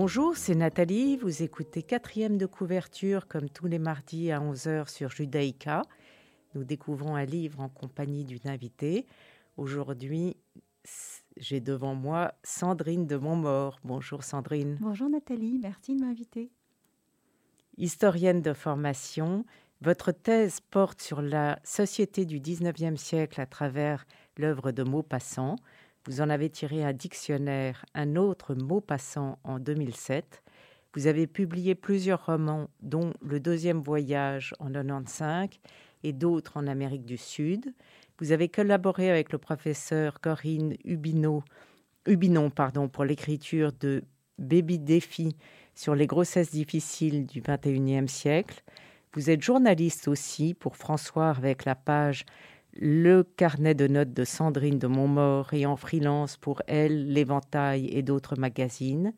Bonjour, c'est Nathalie. Vous écoutez quatrième de couverture comme tous les mardis à 11h sur Judaïka. Nous découvrons un livre en compagnie d'une invitée. Aujourd'hui, j'ai devant moi Sandrine de Montmort. Bonjour Sandrine. Bonjour Nathalie, merci de m'inviter. Historienne de formation, votre thèse porte sur la société du 19e siècle à travers l'œuvre de Maupassant. Vous en avez tiré un dictionnaire, un autre mot passant en 2007. Vous avez publié plusieurs romans, dont Le deuxième voyage en 95 et d'autres en Amérique du Sud. Vous avez collaboré avec le professeur Corinne Hubinon, pardon, pour l'écriture de Baby Défi sur les grossesses difficiles du 21e siècle. Vous êtes journaliste aussi pour François avec la page le carnet de notes de Sandrine de Montmort et en freelance pour Elle, l'Éventail et d'autres magazines.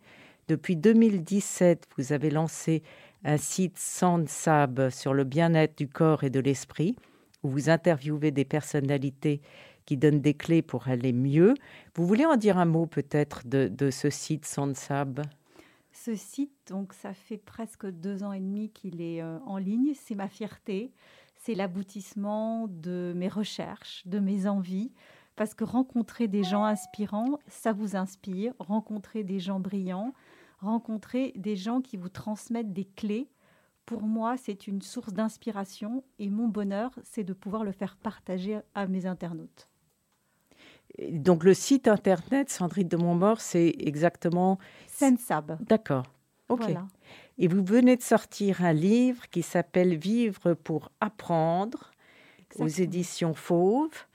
Depuis 2017, vous avez lancé un site Sandsab sur le bien-être du corps et de l'esprit, où vous interviewez des personnalités qui donnent des clés pour aller mieux. Vous voulez en dire un mot peut-être de, ce site Sandsab Ce site, donc, ça fait presque deux ans et demi qu'il est euh, en ligne. C'est ma fierté. C'est l'aboutissement de mes recherches, de mes envies, parce que rencontrer des gens inspirants, ça vous inspire, rencontrer des gens brillants, rencontrer des gens qui vous transmettent des clés, pour moi, c'est une source d'inspiration et mon bonheur, c'est de pouvoir le faire partager à mes internautes. Donc le site internet Sandrine de Montmort, c'est exactement Sensab. D'accord. Ok. Et vous venez de sortir un livre qui s'appelle Vivre pour apprendre aux éditions Fauve,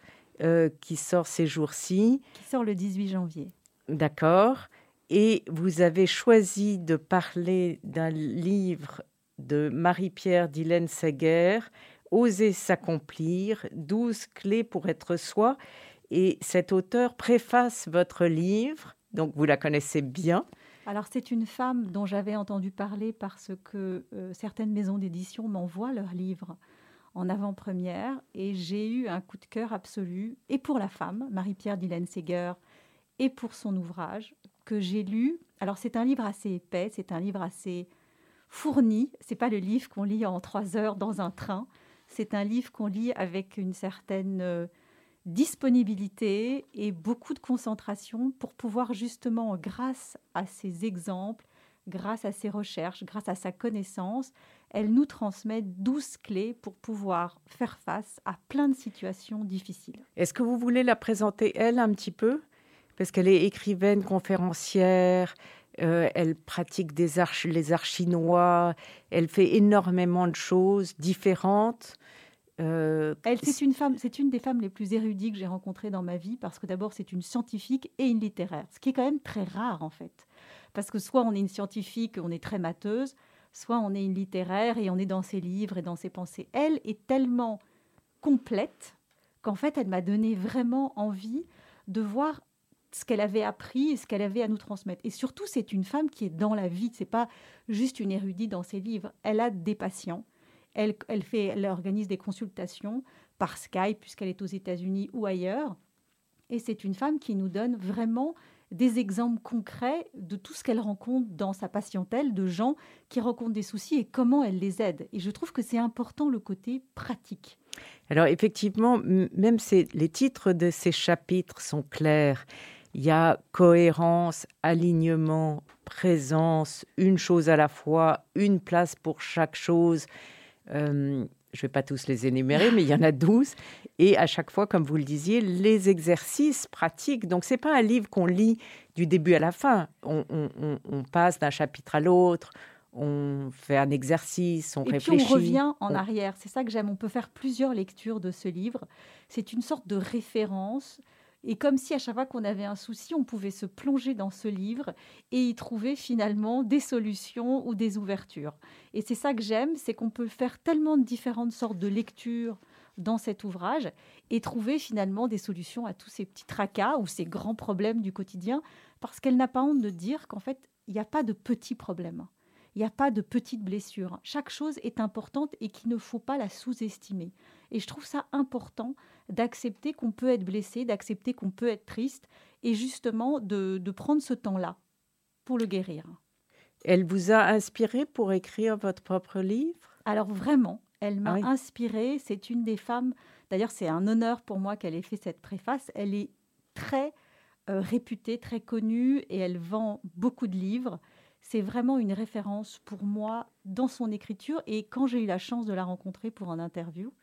euh, qui sort ces jours-ci. Qui sort le 18 janvier. D'accord. Et vous avez choisi de parler d'un livre de Marie-Pierre Dylan Seger, Oser s'accomplir, 12 clés pour être soi. Et cet auteur préface votre livre, donc vous la connaissez bien. Alors c'est une femme dont j'avais entendu parler parce que euh, certaines maisons d'édition m'envoient leurs livres en avant-première et j'ai eu un coup de cœur absolu et pour la femme, Marie-Pierre Dylan Seger, et pour son ouvrage que j'ai lu. Alors c'est un livre assez épais, c'est un livre assez fourni. C'est pas le livre qu'on lit en trois heures dans un train. C'est un livre qu'on lit avec une certaine euh, disponibilité et beaucoup de concentration pour pouvoir justement, grâce à ces exemples, grâce à ses recherches, grâce à sa connaissance, elle nous transmet 12 clés pour pouvoir faire face à plein de situations difficiles. Est-ce que vous voulez la présenter, elle, un petit peu? Parce qu'elle est écrivaine, conférencière, euh, elle pratique des arches, les arts chinois, elle fait énormément de choses différentes. Euh, Elle, c'est une femme, c'est une des femmes les plus érudites que j'ai rencontrées dans ma vie parce que d'abord c'est une scientifique et une littéraire, ce qui est quand même très rare en fait, parce que soit on est une scientifique, on est très mateuse, soit on est une littéraire et on est dans ses livres et dans ses pensées. Elle est tellement complète qu'en fait elle m'a donné vraiment envie de voir ce qu'elle avait appris et ce qu'elle avait à nous transmettre. Et surtout, c'est une femme qui est dans la vie. C'est pas juste une érudite dans ses livres. Elle a des patients elle, fait, elle organise des consultations par Skype, puisqu'elle est aux États-Unis ou ailleurs. Et c'est une femme qui nous donne vraiment des exemples concrets de tout ce qu'elle rencontre dans sa patientèle, de gens qui rencontrent des soucis et comment elle les aide. Et je trouve que c'est important le côté pratique. Alors effectivement, même les titres de ces chapitres sont clairs. Il y a cohérence, alignement, présence, une chose à la fois, une place pour chaque chose. Euh, je ne vais pas tous les énumérer, mais il y en a 12. Et à chaque fois, comme vous le disiez, les exercices pratiques. Donc, ce n'est pas un livre qu'on lit du début à la fin. On, passe d'un chapitre à l'autre, on fait un exercice, on réfléchit. Puis on revient en arrière. C'est ça que j'aime. On peut faire plusieurs lectures de ce livre. C'est une sorte de référence et comme si à chaque fois qu'on avait un souci, on pouvait se plonger dans ce livre et y trouver finalement des solutions ou des ouvertures. Et c'est ça que j'aime, c'est qu'on peut faire tellement de différentes sortes de lectures dans cet ouvrage et trouver finalement des solutions à tous ces petits tracas ou ces grands problèmes du quotidien, parce qu'elle n'a pas honte de dire qu'en fait, il n'y a pas de petits problèmes. Il n'y a pas de petites blessures. Chaque chose est importante et qu'il ne faut pas la sous-estimer. Et je trouve ça important d'accepter qu'on peut être blessé, d'accepter qu'on peut être triste et justement de, prendre ce temps-là pour le guérir. Elle vous a inspiré pour écrire votre propre livre? Alors vraiment, elle m'a ah inspirée. C'est une des femmes, d'ailleurs c'est un honneur pour moi qu'elle ait fait cette préface. Elle est très euh, réputée, très connue et elle vend beaucoup de livres c'est vraiment une référence pour moi dans son écriture. Et quand j'ai eu la chance de la rencontrer pour un interview,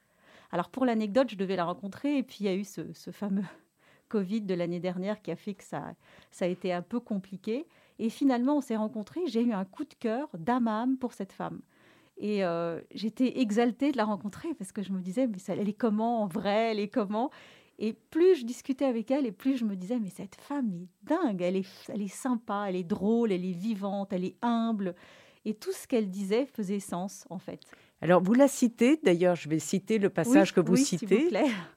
alors pour l'anecdote, je devais la rencontrer et puis il y a eu ce, fameux Covid de l'année dernière qui a fait que ça, a été un peu compliqué. Et finalement, on s'est rencontrés. J'ai eu un coup de cœur d'âme à âme pour cette femme. Et euh, j'étais exaltée de la rencontrer parce que je me disais, mais elle est comment en vrai Elle est comment? Et plus je discutais avec elle, et plus je me disais, mais cette femme est dingue, elle est sympa, elle est drôle, elle est vivante, elle est humble. Et tout ce qu'elle disait faisait sens, en fait. Alors, vous la citez, d'ailleurs, je vais citer le passage que vous citez.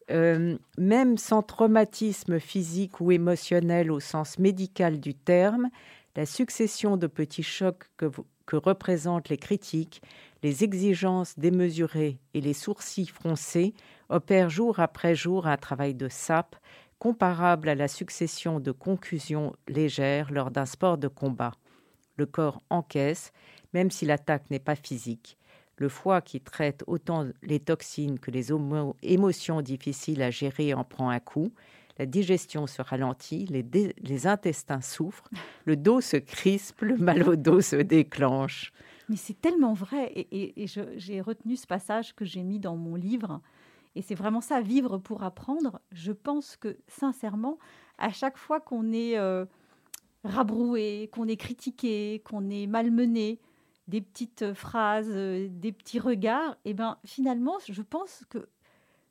Euh, même sans traumatisme physique ou émotionnel au sens médical du terme, la succession de petits chocs que, que représentent les critiques, les exigences démesurées et les sourcils froncés opère jour après jour un travail de sape comparable à la succession de concussions légères lors d'un sport de combat. Le corps encaisse, même si l'attaque n'est pas physique. Le foie qui traite autant les toxines que les émotions difficiles à gérer en prend un coup. La digestion se ralentit, les, intestins souffrent, le dos se crispe, le mal au dos se déclenche. Mais c'est tellement vrai. Et, j'ai retenu ce passage que j'ai mis dans mon livre et c'est vraiment ça, vivre pour apprendre. Je pense que sincèrement, à chaque fois qu'on est euh, rabroué, qu'on est critiqué, qu'on est malmené, des petites phrases, euh, des petits regards, et eh ben finalement, je pense que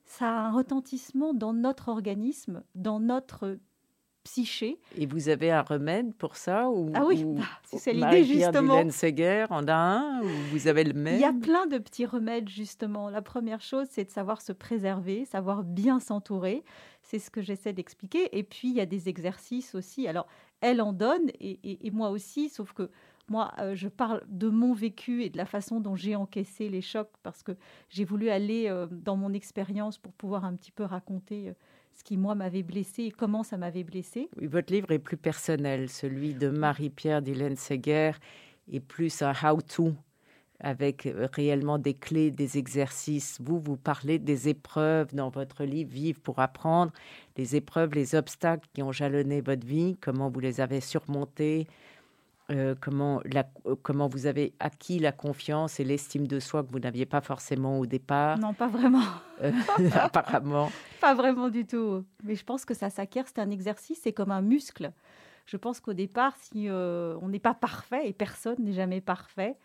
ça a un retentissement dans notre organisme, dans notre psyché. Et vous avez un remède pour ça ou, Ah oui, bah, c'est l'idée justement. Seger en a un ou vous avez le même Il y a plein de petits remèdes justement. La première chose, c'est de savoir se préserver, savoir bien s'entourer. C'est ce que j'essaie d'expliquer. Et puis, il y a des exercices aussi. Alors, elle en donne et, moi aussi, sauf que moi, euh, je parle de mon vécu et de la façon dont j'ai encaissé les chocs parce que j'ai voulu aller euh, dans mon expérience pour pouvoir un petit peu raconter. Euh, ce qui, moi, m'avait blessé et comment ça m'avait blessé. Oui, votre livre est plus personnel. Celui de Marie-Pierre Dylan Seger est plus un how-to avec réellement des clés, des exercices. Vous, vous parlez des épreuves dans votre livre Vivre pour apprendre, les épreuves, les obstacles qui ont jalonné votre vie, comment vous les avez surmontés, euh, comment, la, euh, comment vous avez acquis la confiance et l'estime de soi que vous n'aviez pas forcément au départ? Non, pas vraiment. Euh, apparemment. Pas vraiment du tout. Mais je pense que ça s'acquiert, c'est un exercice, c'est comme un muscle. Je pense qu'au départ, si on n'est pas parfait, et personne n'est jamais parfait,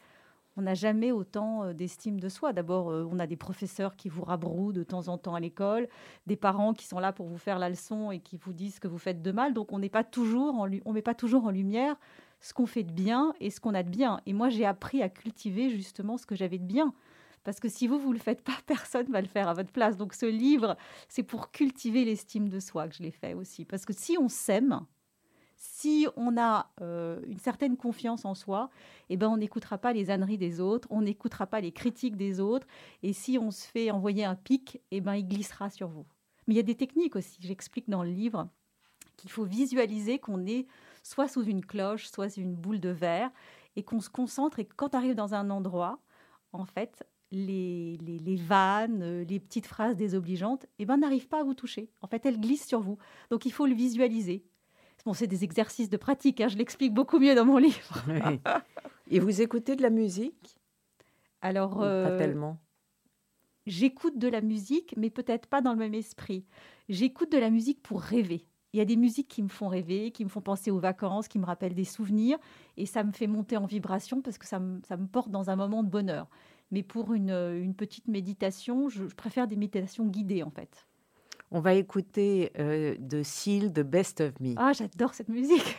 on n'a jamais autant d'estime de soi. D'abord, on a des professeurs qui vous rabrouent de temps en temps à l'école, des parents qui sont là pour vous faire la leçon et qui vous disent que vous faites de mal. Donc, on n'est pas toujours en, on met pas toujours en lumière ce qu'on fait de bien et ce qu'on a de bien. Et moi, j'ai appris à cultiver justement ce que j'avais de bien. Parce que si vous, vous le faites pas, personne va le faire à votre place. Donc ce livre, c'est pour cultiver l'estime de soi que je l'ai fait aussi. Parce que si on s'aime, si on a euh, une certaine confiance en soi, eh ben, on n'écoutera pas les âneries des autres, on n'écoutera pas les critiques des autres. Et si on se fait envoyer un pic, eh ben, il glissera sur vous. Mais il y a des techniques aussi, j'explique dans le livre, qu'il faut visualiser qu'on est soit sous une cloche, soit sous une boule de verre, et qu'on se concentre et quand tu arrives dans un endroit, en fait, les, les, vannes, les petites phrases désobligeantes, eh ben, n'arrivent pas à vous toucher. En fait, elles glissent sur vous. Donc, il faut le visualiser. Bon, c'est des exercices de pratique, hein, je l'explique beaucoup mieux dans mon livre. Et vous écoutez de la musique? Alors, pas euh, tellement? J'écoute de la musique, mais peut-être pas dans le même esprit. J'écoute de la musique pour rêver. Il y a des musiques qui me font rêver, qui me font penser aux vacances, qui me rappellent des souvenirs, et ça me fait monter en vibration parce que ça me, porte dans un moment de bonheur. Mais pour une, petite méditation, je, préfère des méditations guidées en fait. On va écouter euh, de Seal, The Best of Me. Ah, j'adore cette musique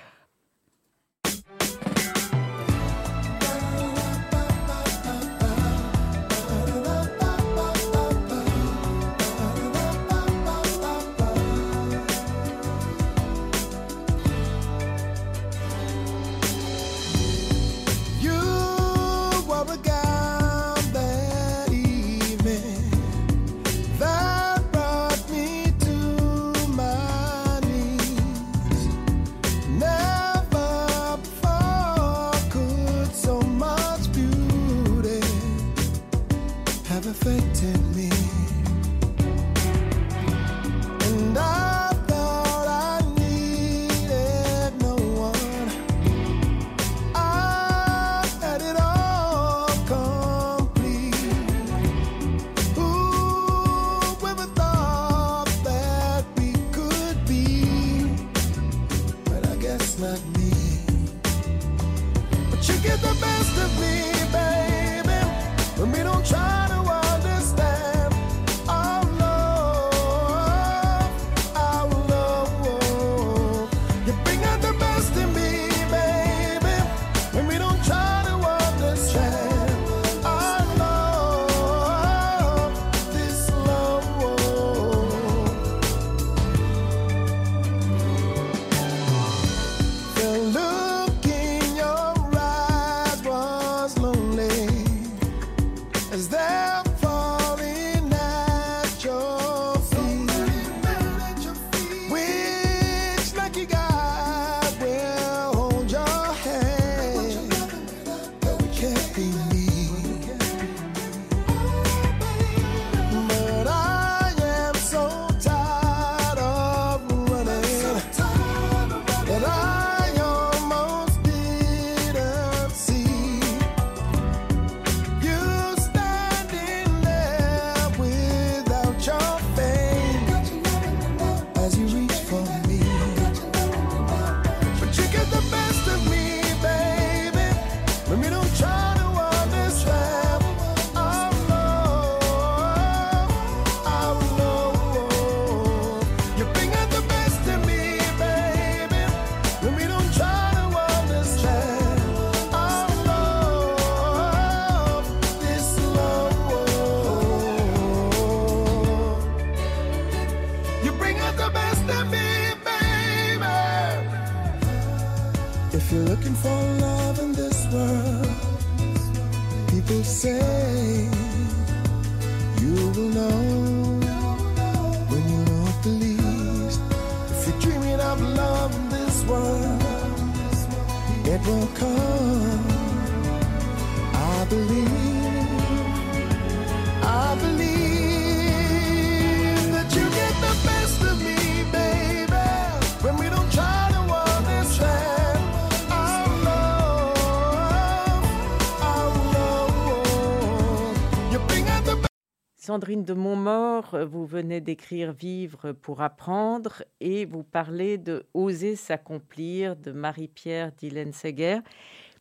Sandrine de Montmort, euh, vous venez d'écrire Vivre pour apprendre et vous parlez de Oser s'accomplir de Marie-Pierre Dylan Seger.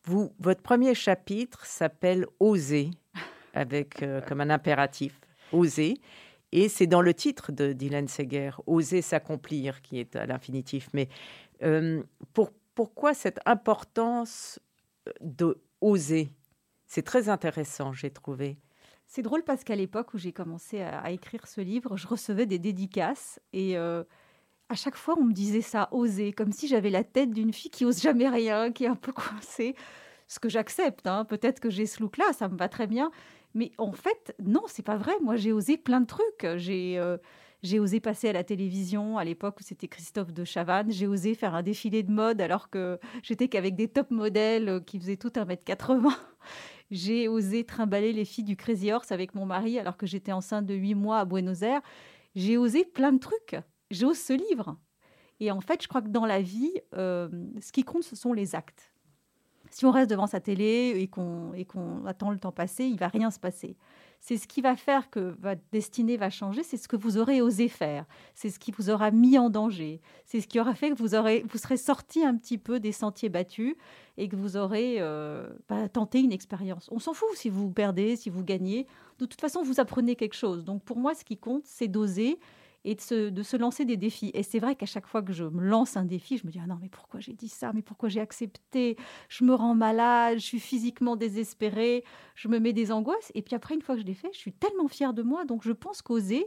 Vous, votre premier chapitre s'appelle Oser, avec euh, comme un impératif, Oser. Et c'est dans le titre de Dylan Seger, Oser s'accomplir, qui est à l'infinitif. Mais euh, pour, pourquoi cette importance de oser? C'est très intéressant, j'ai trouvé. C'est drôle parce qu'à l'époque où j'ai commencé à, écrire ce livre, je recevais des dédicaces et euh, à chaque fois on me disait ça, oser, comme si j'avais la tête d'une fille qui ose jamais rien, qui est un peu coincée. Ce que j'accepte, hein. peut-être que j'ai ce look-là, ça me va très bien. Mais en fait, non, c'est pas vrai. Moi, j'ai osé plein de trucs. J'ai euh, osé passer à la télévision à l'époque où c'était Christophe de Chavannes. J'ai osé faire un défilé de mode alors que j'étais qu'avec des top modèles qui faisaient tout 1m80. J'ai osé trimballer les filles du Crazy Horse avec mon mari alors que j'étais enceinte de 8 mois à Buenos Aires. J'ai osé plein de trucs. J'ose ce livre. Et en fait, je crois que dans la vie, euh, ce qui compte, ce sont les actes. Si on reste devant sa télé et qu'on attend le temps passer, il va rien se passer c'est ce qui va faire que votre destinée va changer, c'est ce que vous aurez osé faire, c'est ce qui vous aura mis en danger, c'est ce qui aura fait que vous, aurez, vous serez sorti un petit peu des sentiers battus et que vous aurez euh, bah, tenté une expérience. On s'en fout si vous perdez, si vous gagnez. De toute façon, vous apprenez quelque chose. Donc pour moi, ce qui compte, c'est d'oser et de se, de se, lancer des défis. Et c'est vrai qu'à chaque fois que je me lance un défi, je me dis ah non mais pourquoi j'ai dit ça, mais pourquoi j'ai accepté, je me rends malade, je suis physiquement désespérée, je me mets des angoisses. Et puis après une fois que je l'ai fait, je suis tellement fière de moi. Donc je pense qu'oser,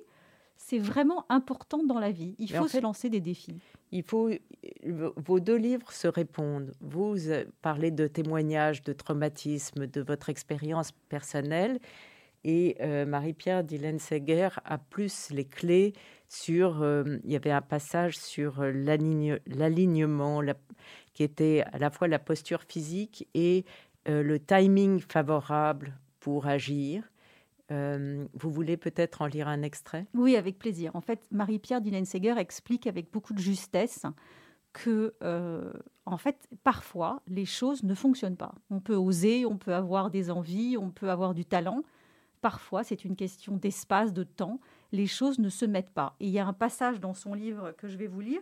c'est vraiment important dans la vie. Il faut se lancer des défis. Il faut vos deux livres se répondent. Vous parlez de témoignages, de traumatismes, de votre expérience personnelle. Et euh, Marie-Pierre Dylan Seger a plus les clés sur. Euh, il y avait un passage sur euh, l'alignement, qui était à la fois la posture physique et le timing favorable pour agir. vous voulez peut-être en lire un extrait? Oui, avec plaisir. En fait, Marie-Pierre Dylan Seger explique avec beaucoup de justesse que, en fait, parfois, les choses ne fonctionnent pas. On peut oser, on peut avoir des envies, on peut avoir du talent, parfois, c'est une question d'espace, de temps, les choses ne se mettent pas. Et il y a un passage dans son livre que je vais vous lire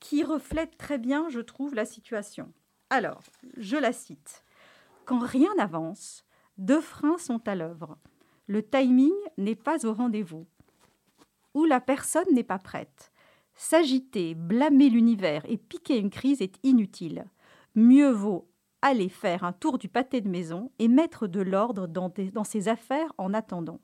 qui reflète très bien, je trouve, la situation. Alors, je la cite. Quand rien n'avance, deux freins sont à l'œuvre. Le timing n'est pas au rendez-vous. Ou la personne n'est pas prête. S'agiter, blâmer l'univers et piquer une crise est inutile. Mieux vaut aller faire un tour du pâté de maison et mettre de l'ordre dans, ses affaires en attendant.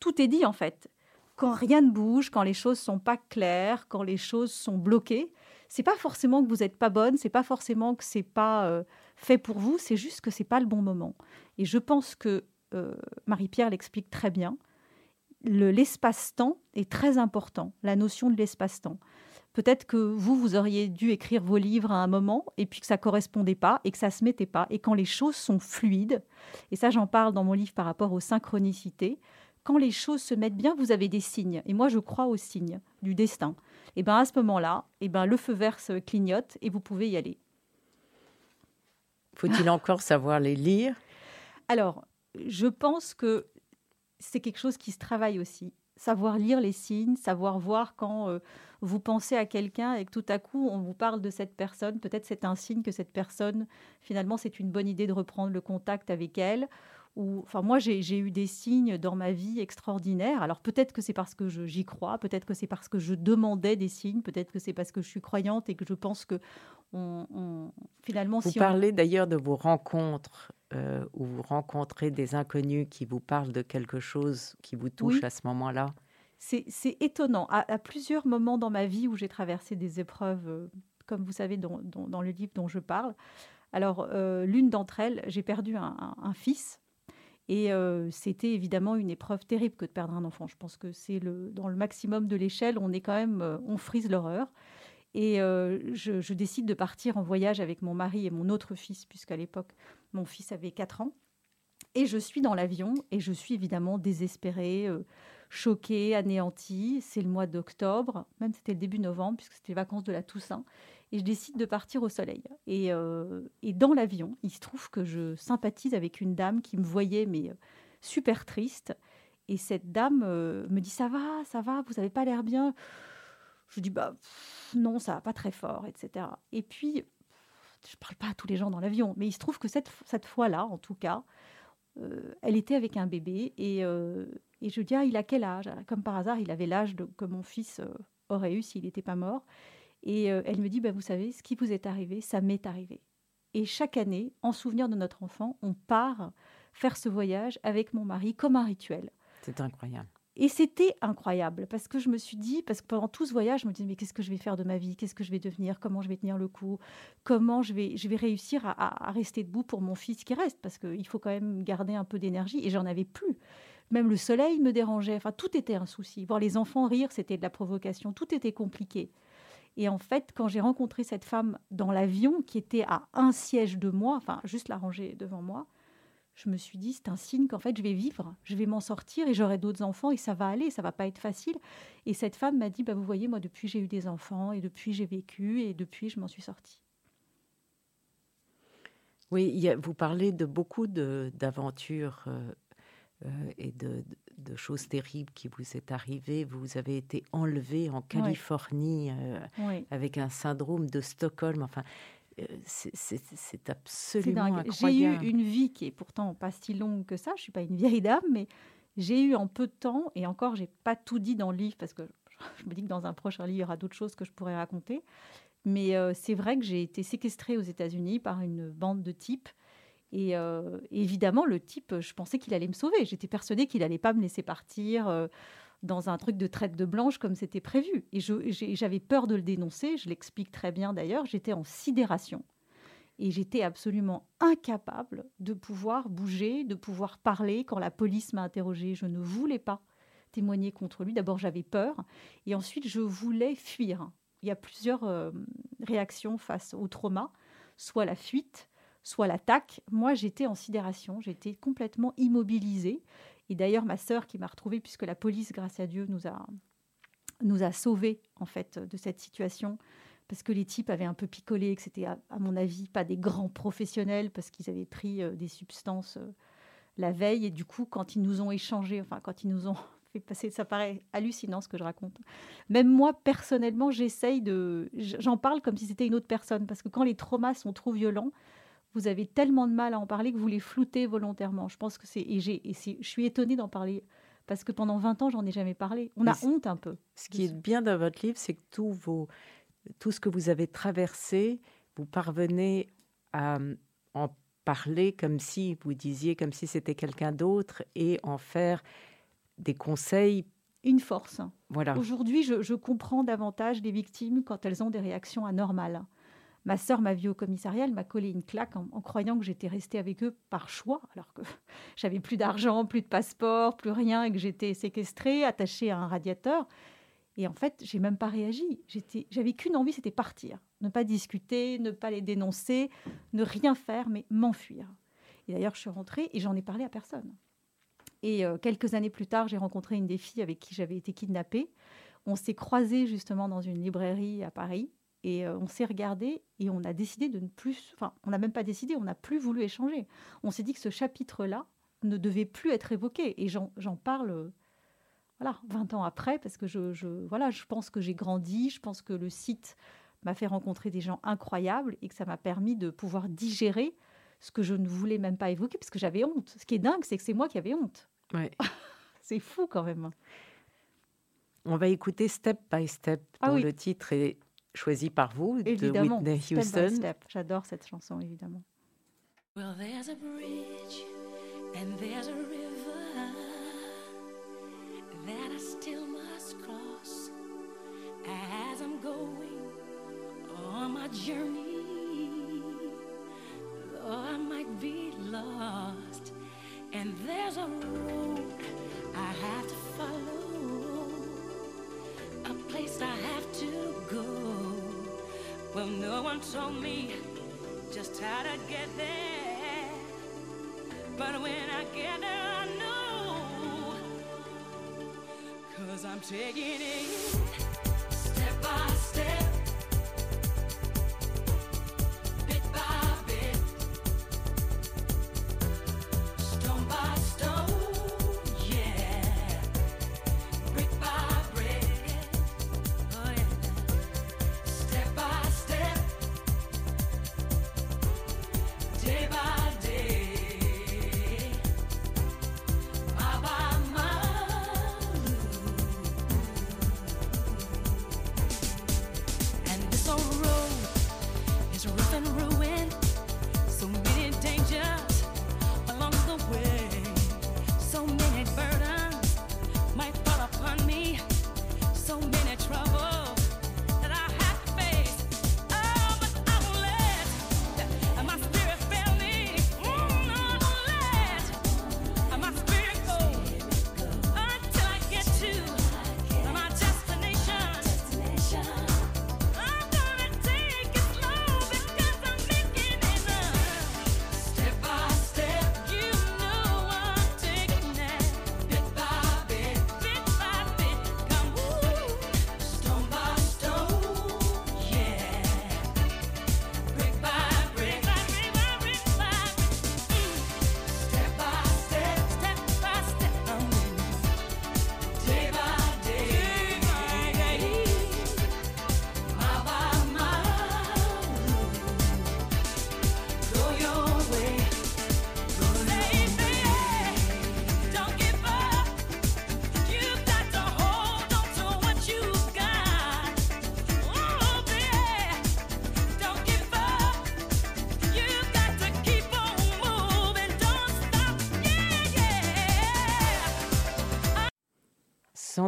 Tout est dit en fait. Quand rien ne bouge, quand les choses sont pas claires, quand les choses sont bloquées, c'est pas forcément que vous n'êtes pas bonne, c'est pas forcément que c'est pas euh, fait pour vous, c'est juste que c'est pas le bon moment. Et je pense que euh, Marie-Pierre l'explique très bien. L'espace-temps est très important, la notion de l'espace-temps. Peut-être que vous, vous auriez dû écrire vos livres à un moment et puis que ça correspondait pas et que ça se mettait pas. Et quand les choses sont fluides, et ça j'en parle dans mon livre par rapport aux synchronicités, quand les choses se mettent bien, vous avez des signes. Et moi, je crois aux signes du destin. Et bien à ce moment-là, et ben le feu vert se clignote et vous pouvez y aller. Faut-il encore savoir les lire? Alors, je pense que c'est quelque chose qui se travaille aussi. Savoir lire les signes, savoir voir quand euh, vous pensez à quelqu'un et que tout à coup on vous parle de cette personne, peut-être c'est un signe que cette personne, finalement, c'est une bonne idée de reprendre le contact avec elle. Ou, enfin, moi, j'ai eu des signes dans ma vie extraordinaires. Alors peut-être que c'est parce que j'y crois, peut-être que c'est parce que je demandais des signes, peut-être que c'est parce que je suis croyante et que je pense que on, finalement. Vous parlez d'ailleurs de vos rencontres euh, où vous rencontrez des inconnus qui vous parlent de quelque chose qui vous touche à ce moment-là? C'est étonnant. À, plusieurs moments dans ma vie où j'ai traversé des épreuves, euh, comme vous savez, dans, le livre dont je parle. Alors, euh, l'une d'entre elles, j'ai perdu un, fils. Et c'était évidemment une épreuve terrible que de perdre un enfant. Je pense que c'est le, dans le maximum de l'échelle, on est quand même, on frise l'horreur. Et je, décide de partir en voyage avec mon mari et mon autre fils, puisqu'à l'époque, mon fils avait 4 ans. Et je suis dans l'avion et je suis évidemment désespérée, choquée, anéantie. C'est le mois d'octobre, même c'était le début novembre, puisque c'était les vacances de la Toussaint. Et je décide de partir au soleil. Et, et dans l'avion, il se trouve que je sympathise avec une dame qui me voyait, mais super triste. Et cette dame me dit Ça va, ça va, vous n'avez pas l'air bien. Je dis bah non, ça va pas très fort, etc. Et puis je parle pas à tous les gens dans l'avion, mais il se trouve que cette, cette fois-là, en tout cas, euh, elle était avec un bébé et, euh, et je dis ah il a quel âge? Comme par hasard, il avait l'âge que mon fils euh, aurait eu s'il n'était pas mort. Et elle me dit bah, vous savez, ce qui vous est arrivé, ça m'est arrivé. Et chaque année, en souvenir de notre enfant, on part faire ce voyage avec mon mari comme un rituel. C'est incroyable. Et c'était incroyable parce que je me suis dit, parce que pendant tout ce voyage, je me disais, mais qu'est-ce que je vais faire de ma vie? Qu'est-ce que je vais devenir? Comment je vais tenir le coup? Comment je vais, je vais réussir à, rester debout pour mon fils qui reste? Parce qu'il faut quand même garder un peu d'énergie et j'en avais plus. Même le soleil me dérangeait. Enfin, tout était un souci. Voir les enfants rire, c'était de la provocation. Tout était compliqué. Et en fait, quand j'ai rencontré cette femme dans l'avion qui était à un siège de moi, enfin, juste la ranger devant moi, je me suis dit, c'est un signe qu'en fait, je vais vivre, je vais m'en sortir et j'aurai d'autres enfants et ça va aller, ça va pas être facile. Et cette femme m'a dit, bah, vous voyez, moi, depuis, j'ai eu des enfants et depuis, j'ai vécu et depuis, je m'en suis sortie. Oui, vous parlez de beaucoup d'aventures euh, euh, et de, choses terribles qui vous est arrivées. Vous avez été enlevé en Californie euh, avec un syndrome de Stockholm. Enfin, c'est absolument incroyable. J'ai eu une vie qui est pourtant pas si longue que ça. Je suis pas une vieille dame, mais j'ai eu en peu de temps, et encore, j'ai pas tout dit dans le livre parce que je me dis que dans un prochain livre, il y aura d'autres choses que je pourrais raconter. Mais euh, c'est vrai que j'ai été séquestrée aux États-Unis par une bande de types. Et euh, évidemment, le type, je pensais qu'il allait me sauver. J'étais persuadée qu'il allait pas me laisser partir dans un truc de traite de blanche comme c'était prévu. Et j'avais peur de le dénoncer, je l'explique très bien d'ailleurs, j'étais en sidération. Et j'étais absolument incapable de pouvoir bouger, de pouvoir parler. Quand la police m'a interrogée, je ne voulais pas témoigner contre lui. D'abord, j'avais peur. Et ensuite, je voulais fuir. Il y a plusieurs euh, réactions face au trauma. Soit la fuite, soit l'attaque. Moi, j'étais en sidération. J'étais complètement immobilisée. Et d'ailleurs, ma sœur qui m'a retrouvée, puisque la police, grâce à Dieu, nous a, nous a sauvés en fait de cette situation, parce que les types avaient un peu picolé, que c'était, à, mon avis, pas des grands professionnels, parce qu'ils avaient pris euh, des substances euh, la veille. Et du coup, quand ils nous ont échangé, enfin, quand ils nous ont fait passer, ça paraît hallucinant ce que je raconte. Même moi, personnellement, j'essaye de. J'en parle comme si c'était une autre personne, parce que quand les traumas sont trop violents, vous avez tellement de mal à en parler que vous les floutez volontairement. Je pense que c'est et, et je suis étonnée d'en parler parce que pendant 20 ans, j'en ai jamais parlé. On a honte un peu. Ce qui est bien dans votre livre, c'est que tout, vos, tout ce que vous avez traversé, vous parvenez à en parler comme si vous disiez, comme si c'était quelqu'un d'autre et en faire des conseils. Une force. Voilà. Aujourd'hui, je, je comprends davantage les victimes quand elles ont des réactions anormales. Ma sœur m'a vu au commissariat, elle m'a collé une claque en, croyant que j'étais restée avec eux par choix, alors que j'avais plus d'argent, plus de passeport, plus rien, et que j'étais séquestrée, attachée à un radiateur. Et en fait, j'ai même pas réagi. J'avais qu'une envie, c'était partir, ne pas discuter, ne pas les dénoncer, ne rien faire, mais m'enfuir. Et d'ailleurs, je suis rentrée et j'en ai parlé à personne. Et euh, quelques années plus tard, j'ai rencontré une des filles avec qui j'avais été kidnappée. On s'est croisés justement dans une librairie à Paris. Et euh, on s'est regardé et on a décidé de ne plus. Enfin, on n'a même pas décidé, on n'a plus voulu échanger. On s'est dit que ce chapitre-là ne devait plus être évoqué. Et j'en parle. voilà, 20 ans après, parce que je, voilà, je pense que j'ai grandi, je pense que le site m'a fait rencontrer des gens incroyables et que ça m'a permis de pouvoir digérer ce que je ne voulais même pas évoquer parce que j'avais honte. Ce qui est dingue, c'est que c'est moi qui avais honte. Ouais. c'est fou quand même. On va écouter Step by Step, ah dont le titre est choisi par vous évidemment, de Whitney Houston. Step step. J'adore cette chanson, évidemment. Well, there's a bridge and there's a river that I still must cross as I'm going on my journey. Though I might be lost, and there's a road I have to follow, a place I have to go. Well, no one told me just how to get there. But when I get there, I know. Cause I'm taking it.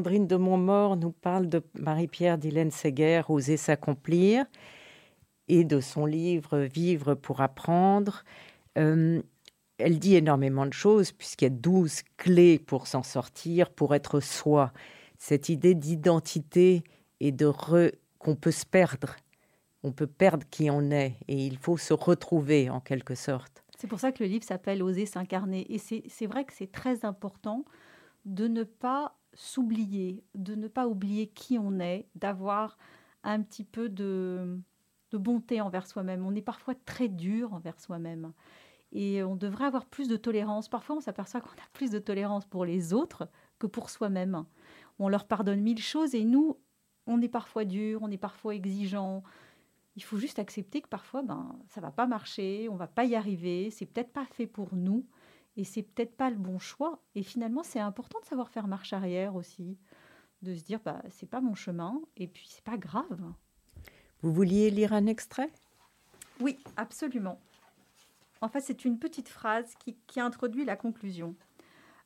Sandrine de Montmort nous parle de Marie-Pierre d'Hélène Séguer, Oser s'accomplir, et de son livre Vivre pour apprendre. Euh, elle dit énormément de choses, puisqu'il y a 12 clés pour s'en sortir, pour être soi. Cette idée d'identité et de qu'on peut se perdre. On peut perdre qui on est, et il faut se retrouver en quelque sorte. C'est pour ça que le livre s'appelle Oser s'incarner. Et c'est vrai que c'est très important de ne pas s'oublier, de ne pas oublier qui on est, d'avoir un petit peu de, bonté envers soi-même. On est parfois très dur envers soi-même. Et on devrait avoir plus de tolérance. Parfois, on s'aperçoit qu'on a plus de tolérance pour les autres que pour soi-même. On leur pardonne mille choses et nous, on est parfois dur, on est parfois exigeant. Il faut juste accepter que parfois, ben, ça va pas marcher, on va pas y arriver, c'est peut-être pas fait pour nous et c'est peut-être pas le bon choix. Et finalement, c'est important de savoir faire marche arrière aussi, de se dire, bah, c'est pas mon chemin et puis c'est pas grave. Vous vouliez lire un extrait? Oui, absolument. En fait, c'est une petite phrase qui, qui introduit la conclusion.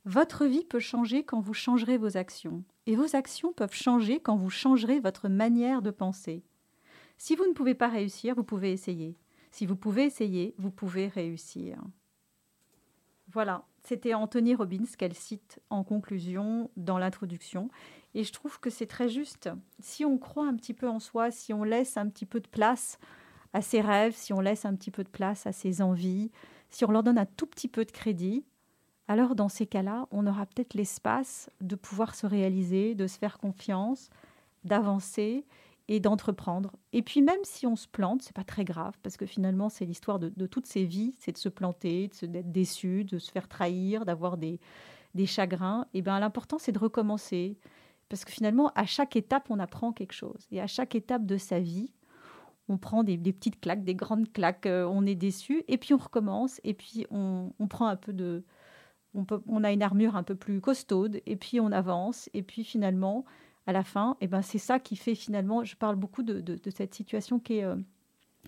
Votre vie peut changer quand vous changerez vos actions, et vos actions peuvent changer quand vous changerez votre manière de penser. Si vous ne pouvez pas réussir, vous pouvez essayer. Si vous pouvez essayer, vous pouvez réussir. Voilà, c'était Anthony Robbins qu'elle cite en conclusion dans l'introduction. Et je trouve que c'est très juste. Si on croit un petit peu en soi, si on laisse un petit peu de place à ses rêves, si on laisse un petit peu de place à ses envies, si on leur donne un tout petit peu de crédit, alors dans ces cas-là, on aura peut-être l'espace de pouvoir se réaliser, de se faire confiance, d'avancer et d'entreprendre. Et puis même si on se plante, c'est pas très grave parce que finalement c'est l'histoire de, toutes ces vies, c'est de se planter, d'être déçu, de se faire trahir, d'avoir des, des chagrins. Et bien l'important c'est de recommencer parce que finalement à chaque étape on apprend quelque chose et à chaque étape de sa vie on prend des, petites claques, des grandes claques, euh, on est déçu et puis on recommence et puis on, prend un peu de on, peut, on a une armure un peu plus costaude et puis on avance et puis finalement à la fin, et ben c'est ça qui fait finalement, je parle beaucoup de, de, cette situation qui est euh,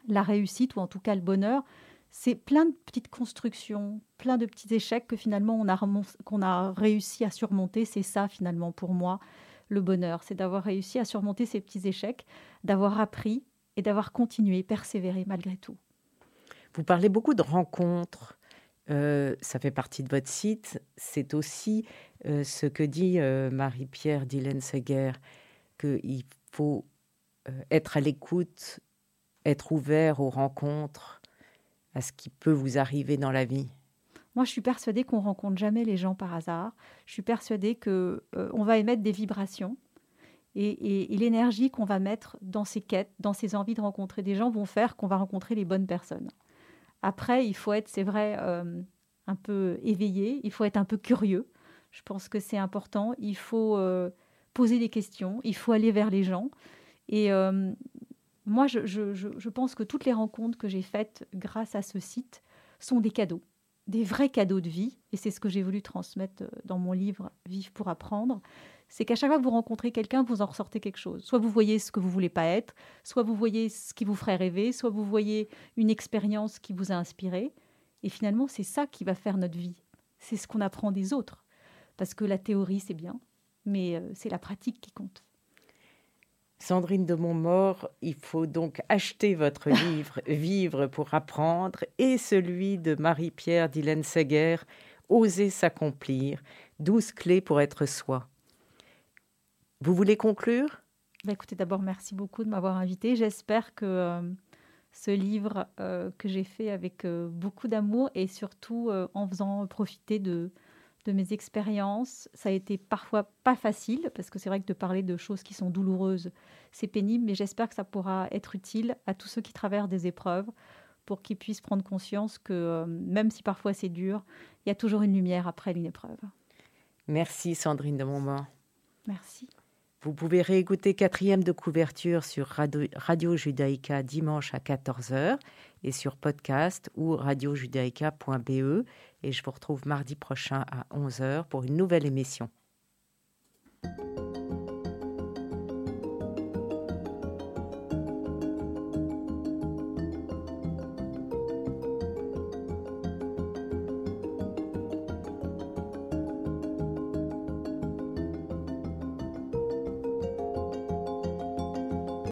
la réussite ou en tout cas le bonheur. C'est plein de petites constructions, plein de petits échecs que finalement on a, qu'on a réussi à surmonter. C'est ça finalement pour moi le bonheur, c'est d'avoir réussi à surmonter ces petits échecs, d'avoir appris et d'avoir continué, persévéré malgré tout. Vous parlez beaucoup de rencontres. Euh, ça fait partie de votre site. C'est aussi euh, ce que dit euh, Marie-Pierre Dylan-Seguer, qu'il faut être à l'écoute, être ouvert aux rencontres, à ce qui peut vous arriver dans la vie. Moi, je suis persuadée qu'on rencontre jamais les gens par hasard. Je suis persuadée que on va émettre des vibrations et, et l'énergie qu'on va mettre dans ces quêtes, dans ces envies de rencontrer des gens, vont faire qu'on va rencontrer les bonnes personnes. Après, il faut être, c'est vrai, euh, un peu éveillé, il faut être un peu curieux. Je pense que c'est important. Il faut euh, poser des questions, il faut aller vers les gens. Et euh, moi, je, je, pense que toutes les rencontres que j'ai faites grâce à ce site sont des cadeaux, des vrais cadeaux de vie. Et c'est ce que j'ai voulu transmettre dans mon livre Vive pour apprendre c'est qu'à chaque fois que vous rencontrez quelqu'un, vous en ressortez quelque chose. Soit vous voyez ce que vous voulez pas être, soit vous voyez ce qui vous ferait rêver, soit vous voyez une expérience qui vous a inspiré. Et finalement, c'est ça qui va faire notre vie. C'est ce qu'on apprend des autres. Parce que la théorie, c'est bien, mais euh, c'est la pratique qui compte. Sandrine de Montmort, il faut donc acheter votre livre Vivre pour apprendre et celui de Marie-Pierre Dylan Seguer, Oser s'accomplir, 12 clés pour être soi. Vous voulez conclure? Bah, Écoutez, d'abord, merci beaucoup de m'avoir invité. J'espère que euh, ce livre euh, que j'ai fait avec euh, beaucoup d'amour et surtout en faisant profiter de, de mes expériences, ça a été parfois pas facile, parce que c'est vrai que de parler de choses qui sont douloureuses, c'est pénible, mais j'espère que ça pourra être utile à tous ceux qui traversent des épreuves pour qu'ils puissent prendre conscience que même si parfois c'est dur, il y a toujours une lumière après une épreuve. Merci Sandrine de Montmort. Merci. Vous pouvez réécouter quatrième de couverture sur Radio, Radio Judaïka dimanche à 14h et sur podcast ou radiojudaïka.be. Et je vous retrouve mardi prochain à 11h pour une nouvelle émission.